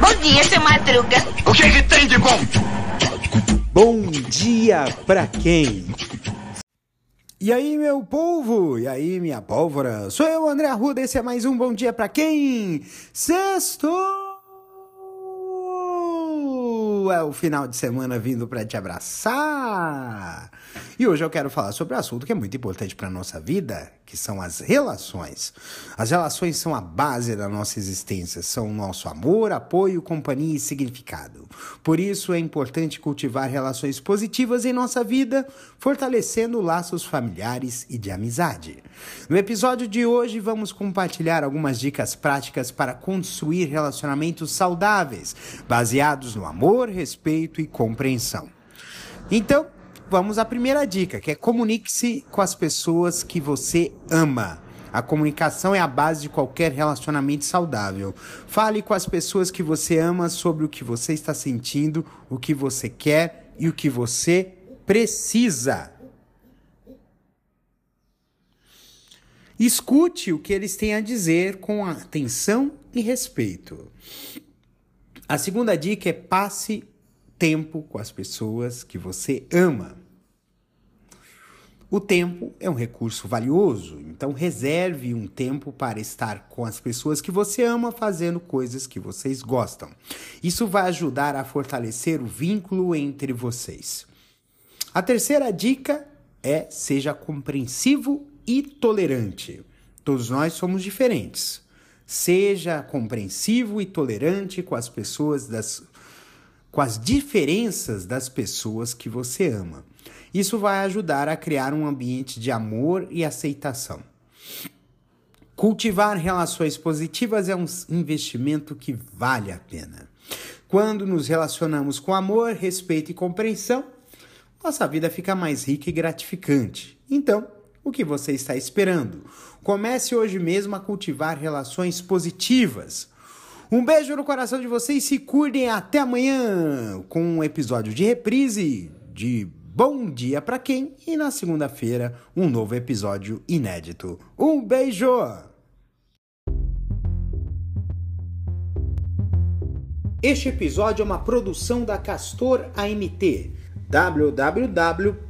Bom dia, seu Madruga. O que, que tem de bom? Bom dia pra quem? E aí, meu povo? E aí, minha pólvora? Sou eu, André Arruda, esse é mais um Bom Dia Pra Quem? Sexto! É o final de semana vindo pra te abraçar! E hoje eu quero falar sobre um assunto que é muito importante para nossa vida, que são as relações. As relações são a base da nossa existência, são o nosso amor, apoio, companhia e significado. Por isso é importante cultivar relações positivas em nossa vida, fortalecendo laços familiares e de amizade. No episódio de hoje vamos compartilhar algumas dicas práticas para construir relacionamentos saudáveis, baseados no amor, respeito e compreensão. Então, vamos à primeira dica, que é comunique-se com as pessoas que você ama. A comunicação é a base de qualquer relacionamento saudável. Fale com as pessoas que você ama sobre o que você está sentindo, o que você quer e o que você precisa. Escute o que eles têm a dizer com atenção e respeito. A segunda dica é passe tempo com as pessoas que você ama. O tempo é um recurso valioso, então reserve um tempo para estar com as pessoas que você ama fazendo coisas que vocês gostam. Isso vai ajudar a fortalecer o vínculo entre vocês. A terceira dica é seja compreensivo e tolerante. Todos nós somos diferentes. Seja compreensivo e tolerante com as pessoas das com as diferenças das pessoas que você ama. Isso vai ajudar a criar um ambiente de amor e aceitação. Cultivar relações positivas é um investimento que vale a pena. Quando nos relacionamos com amor, respeito e compreensão, nossa vida fica mais rica e gratificante. Então, o que você está esperando? Comece hoje mesmo a cultivar relações positivas. Um beijo no coração de vocês, se cuidem até amanhã com um episódio de reprise de Bom Dia para quem e na segunda-feira um novo episódio inédito. Um beijo! Este episódio é uma produção da Castor AMT